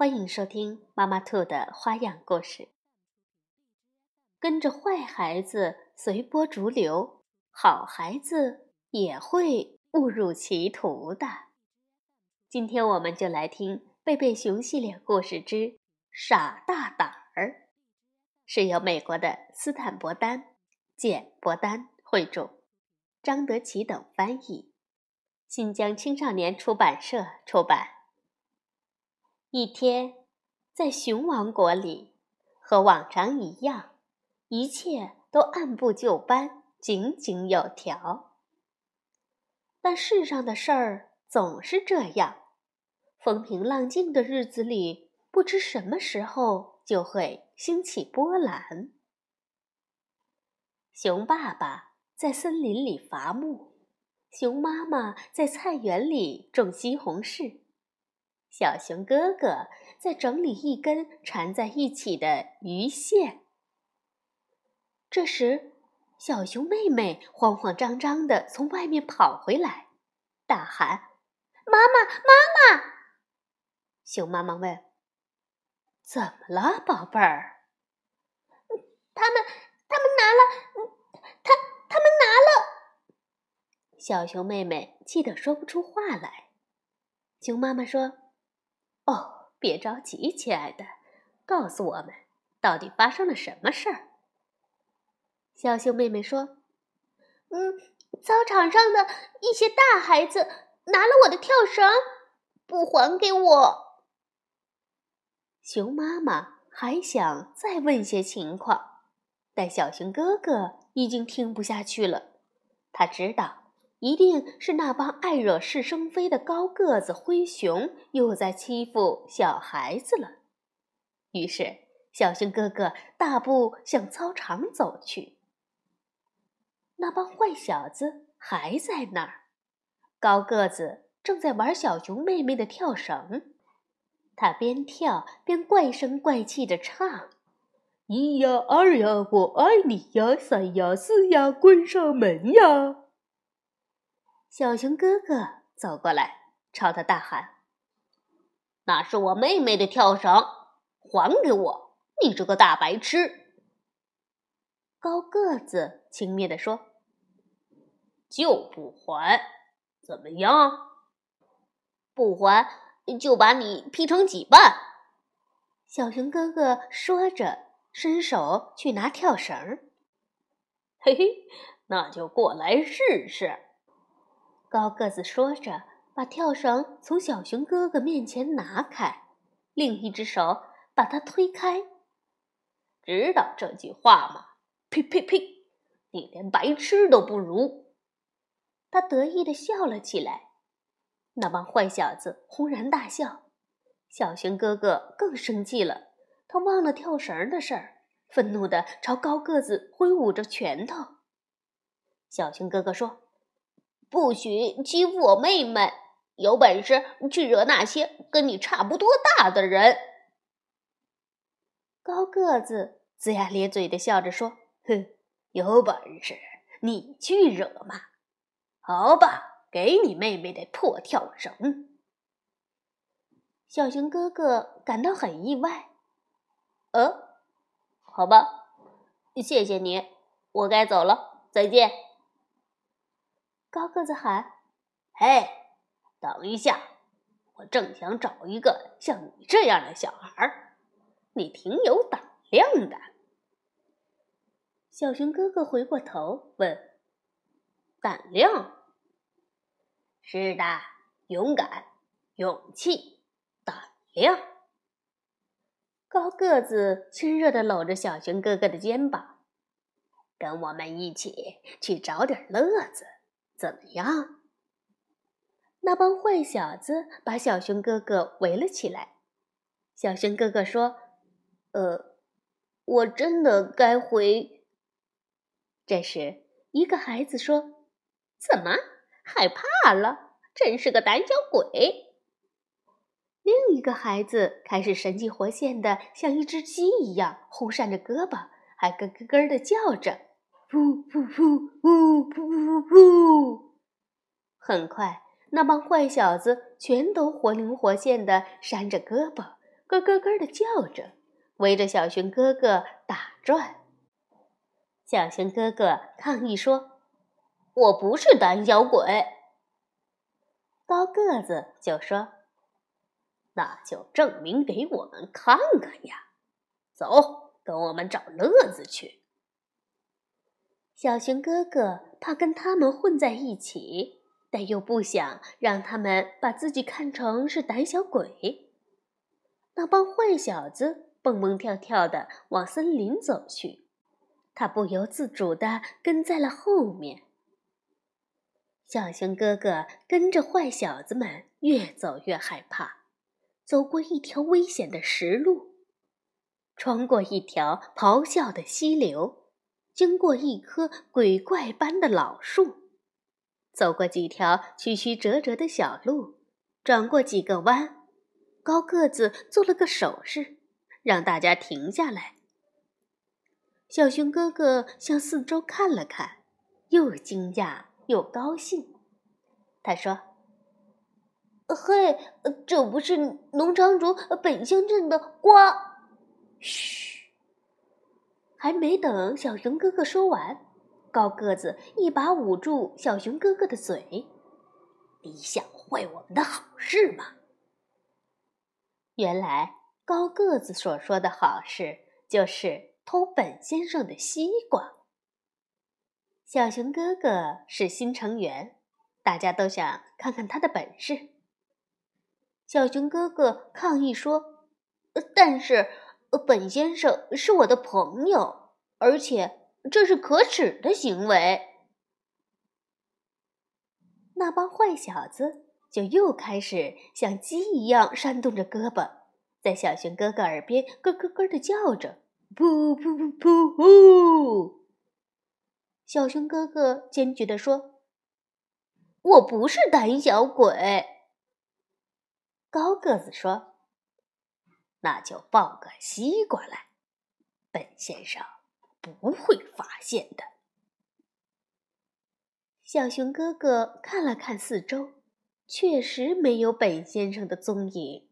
欢迎收听妈妈兔的花样故事。跟着坏孩子随波逐流，好孩子也会误入歧途的。今天我们就来听《贝贝熊系列故事之傻大胆儿》，是由美国的斯坦伯丹、简伯丹绘著，张德奇等翻译，新疆青少年出版社出版。一天，在熊王国里，和往常一样，一切都按部就班、井井有条。但世上的事儿总是这样，风平浪静的日子里，不知什么时候就会兴起波澜。熊爸爸在森林里伐木，熊妈妈在菜园里种西红柿。小熊哥哥在整理一根缠在一起的鱼线。这时，小熊妹妹慌慌张张地从外面跑回来，大喊：“妈妈，妈妈！”熊妈妈问：“怎么了，宝贝儿？”“他们，他们拿了，他，他们拿了。”小熊妹妹气得说不出话来。熊妈妈说。哦，别着急，亲爱的，告诉我们，到底发生了什么事儿？小熊妹妹说：“嗯，操场上的一些大孩子拿了我的跳绳，不还给我。”熊妈妈还想再问些情况，但小熊哥哥已经听不下去了，他知道。一定是那帮爱惹是生非的高个子灰熊又在欺负小孩子了。于是，小熊哥哥大步向操场走去。那帮坏小子还在那儿，高个子正在玩小熊妹妹的跳绳，他边跳边怪声怪气地唱：“一呀二呀，我爱你呀！三呀四呀，关上门呀！”小熊哥哥走过来，朝他大喊：“那是我妹妹的跳绳，还给我！你这个大白痴！”高个子轻蔑地说：“就不还，怎么样？不还就把你劈成几半！”小熊哥哥说着，伸手去拿跳绳。嘿嘿，那就过来试试。高个子说着，把跳绳从小熊哥哥面前拿开，另一只手把它推开。知道这句话吗？呸呸呸！你连白痴都不如！他得意地笑了起来。那帮坏小子轰然大笑。小熊哥哥更生气了，他忘了跳绳的事儿，愤怒地朝高个子挥舞着拳头。小熊哥哥说。不许欺负我妹妹！有本事去惹那些跟你差不多大的人！高个子龇牙咧嘴的笑着说：“哼，有本事你去惹嘛！好吧，给你妹妹的破跳绳。”小熊哥哥感到很意外。“呃，好吧，谢谢你，我该走了，再见。”高个子喊：“嘿，等一下！我正想找一个像你这样的小孩儿，你挺有胆量的。”小熊哥哥回过头问：“胆量？是的，勇敢、勇气、胆量。”高个子亲热的搂着小熊哥哥的肩膀，跟我们一起去找点乐子。怎么样？那帮坏小子把小熊哥哥围了起来。小熊哥哥说：“呃，我真的该回。这时，一个孩子说：“怎么害怕了？真是个胆小鬼！”另一个孩子开始神气活现的，像一只鸡一样呼扇着胳膊，还咯咯咯的叫着：“噗噗噗噗噗噗噗！”很快，那帮坏小子全都活灵活现的扇着胳膊，咯咯咯的叫着，围着小熊哥哥打转。小熊哥哥抗议说：“我不是胆小鬼。”高个子就说：“那就证明给我们看看呀！走，跟我们找乐子去。”小熊哥哥怕跟他们混在一起，但又不想让他们把自己看成是胆小鬼。那帮坏小子蹦蹦跳跳的往森林走去。他不由自主地跟在了后面。小熊哥哥跟着坏小子们越走越害怕，走过一条危险的石路，穿过一条咆哮的溪流，经过一棵鬼怪般的老树，走过几条曲曲折折的小路，转过几个弯，高个子做了个手势，让大家停下来。小熊哥哥向四周看了看，又惊讶又高兴。他说：“嘿，这不是农场主本乡镇的瓜？”还没等小熊哥哥说完，高个子一把捂住小熊哥哥的嘴：“你想坏我们的好事吗？”原来高个子所说的好事就是。偷本先生的西瓜。小熊哥哥是新成员，大家都想看看他的本事。小熊哥哥抗议说：“但是本先生是我的朋友，而且这是可耻的行为。”那帮坏小子就又开始像鸡一样扇动着胳膊，在小熊哥哥耳边咯咯咯的叫着。噗噗噗噗呼！小熊哥哥坚决地说：“我不是胆小鬼。”高个子说：“那就抱个西瓜来，本先生不会发现的。”小熊哥哥看了看四周，确实没有本先生的踪影，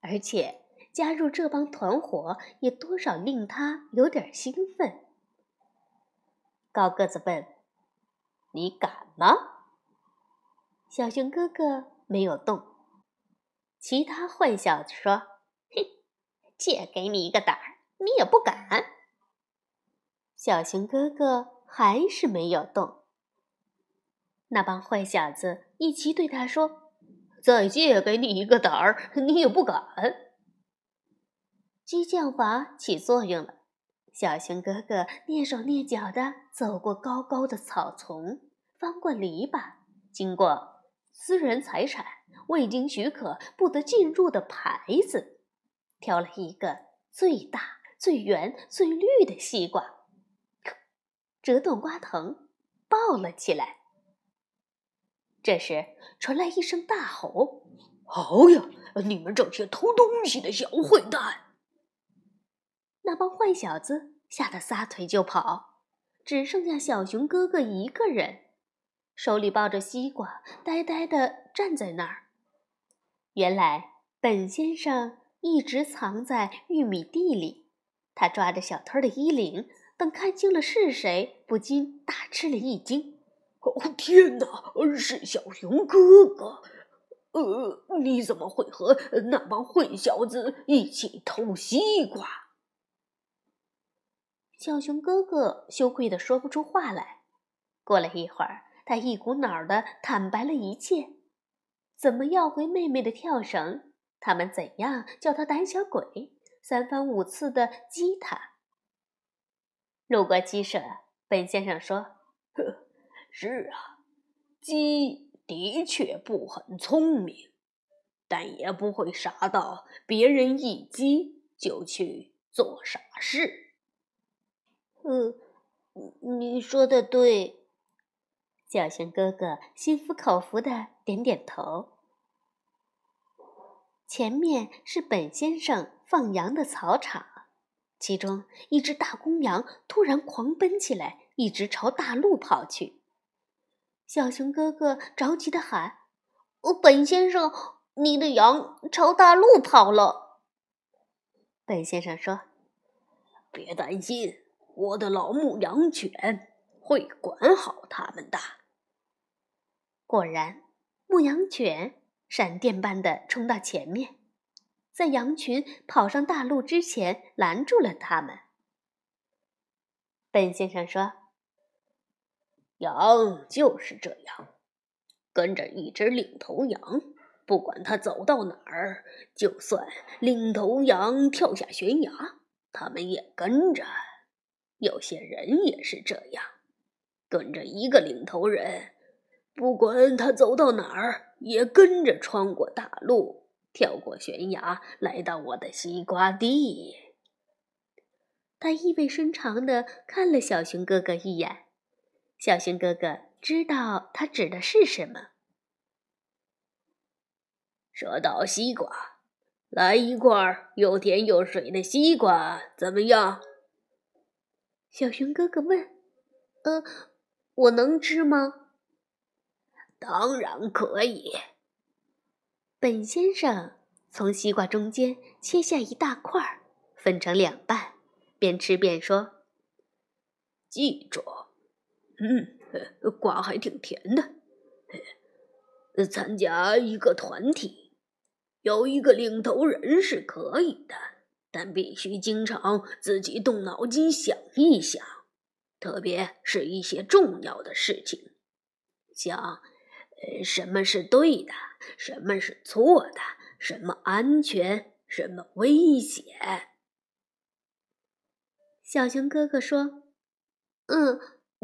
而且。加入这帮团伙也多少令他有点兴奋。高个子问：“你敢吗？”小熊哥哥没有动。其他坏小子说：“，借给你一个胆儿，你也不敢。”小熊哥哥还是没有动。那帮坏小子一齐对他说：“再借给你一个胆儿，你也不敢。”激将法起作用了，小熊哥哥蹑手蹑脚地走过高高的草丛，翻过篱笆，经过私人财产未经许可不得进入的牌子，挑了一个最大、最圆、最绿的西瓜，折断瓜藤，抱了起来。这时传来一声大吼：“好呀，你们这些偷东西的小坏蛋！”那帮坏小子吓得撒腿就跑，只剩下小熊哥哥一个人，手里抱着西瓜，呆呆地站在那儿。原来本先生一直藏在玉米地里，他抓着小偷的衣领，等看清了是谁，不禁大吃了一惊：“哦，天哪，是小熊哥哥！呃，你怎么会和那帮坏小子一起偷西瓜？”小熊哥哥羞愧的说不出话来。过了一会儿，他一股脑的坦白了一切：怎么要回妹妹的跳绳？他们怎样叫他胆小鬼？三番五次的激他。路过鸡舍，本先生说：“呵，是啊，鸡的确不很聪明，但也不会傻到别人一击就去。”做傻事。嗯，你说的对。小熊哥哥心服口服的点点头。前面是本先生放羊的草场，其中一只大公羊突然狂奔起来，一直朝大路跑去。小熊哥哥着急的喊：“哦，本先生，你的羊朝大路跑了。”本先生说：“别担心，我的老牧羊犬会管好它们的。”果然，牧羊犬闪电般的冲到前面，在羊群跑上大路之前拦住了他们。本先生说：“羊就是这样，跟着一只领头羊，不管它走到哪儿，就算领头羊跳下悬崖，他们也跟着。有些人也是这样，跟着一个领头人。”不管他走到哪儿，也跟着穿过大路，跳过悬崖，来到我的西瓜地。他意味深长地看了小熊哥哥一眼。小熊哥哥知道他指的是什么。说到西瓜，来一块又甜又水的西瓜，怎么样？小熊哥哥问：“呃，我能吃吗？”当然可以。本先生从西瓜中间切下一大块，分成两半，边吃边说：“记住，嗯，瓜还挺甜的。参加一个团体，有一个领头人是可以的，但必须经常自己动脑筋想一想，特别是一些重要的事情，像……”什么是对的？什么是错的？什么安全？什么危险？小熊哥哥说：“嗯，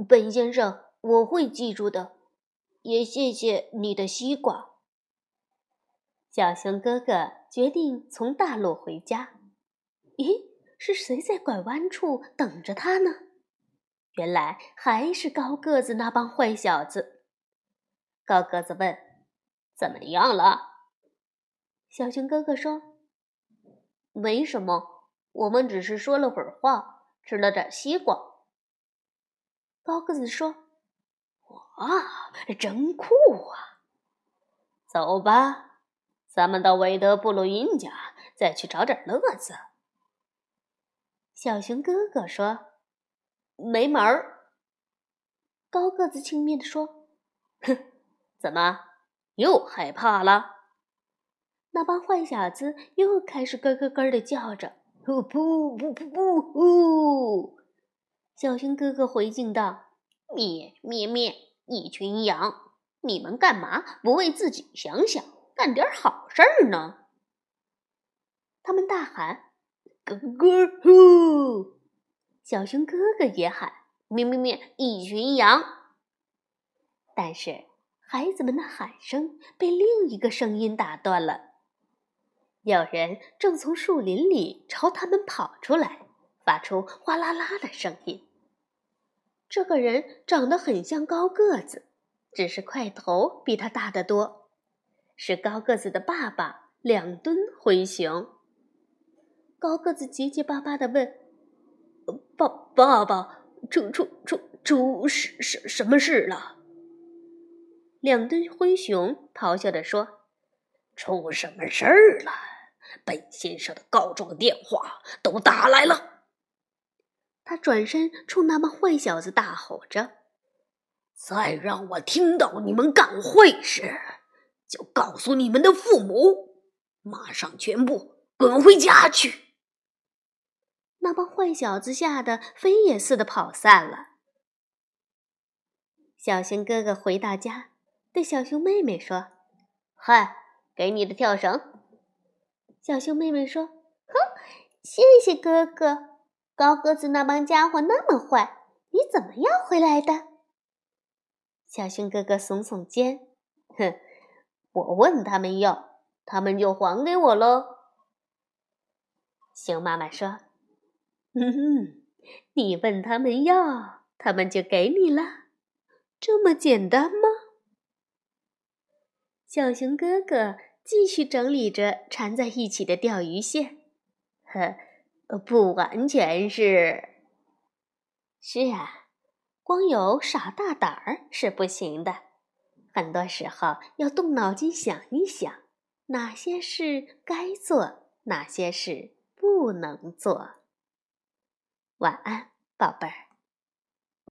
本先生，我会记住的。也谢谢你的西瓜。”小熊哥哥决定从大路回家。咦，是谁在拐弯处等着他呢？原来还是高个子那帮坏小子。高个子问：“怎么样了？”小熊哥哥说：“没什么，我们只是说了会儿话，吃了点西瓜。”高个子说：“哇，真酷啊！走吧，咱们到韦德布鲁因家再去找点乐子。”小熊哥哥说：“没门儿。”高个子轻蔑地说：“哼。”怎么又害怕了？那帮坏小子又开始咯咯咯的叫着。不不不不不！小熊哥哥回敬道：“咩咩咩！一群羊，你们干嘛不为自己想想，干点好事儿呢？”他们大喊：“咯咯咯！”小熊哥哥也喊：“咩咩咩！一群羊。”但是。孩子们的喊声被另一个声音打断了。有人正从树林里朝他们跑出来，发出哗啦啦的声音。这个人长得很像高个子，只是块头比他大得多。是高个子的爸爸两吨灰熊。高个子结结巴巴地问：“爸爸爸，出出出出什什什么事了？”两吨灰熊咆哮着说：“出什么事儿了？本先生的告状电话都打来了。”他转身冲那帮坏小子大吼着：“再让我听到你们干坏事，就告诉你们的父母，马上全部滚回家去！”那帮坏小子吓得飞也似的跑散了。小熊哥哥回到家。对小熊妹妹说：“嗨，给你的跳绳。”小熊妹妹说：“哼，谢谢哥哥。高个子那帮家伙那么坏，你怎么要回来的？”小熊哥哥耸耸肩：“哼，我问他们要，他们就还给我喽。”熊妈妈说：“嗯哼，你问他们要，他们就给你了，这么简单吗？小熊哥哥继续整理着缠在一起的钓鱼线。呵，不完全是。是啊，光有耍大胆儿是不行的，很多时候要动脑筋想一想，哪些事该做，哪些事不能做。晚安，宝贝儿。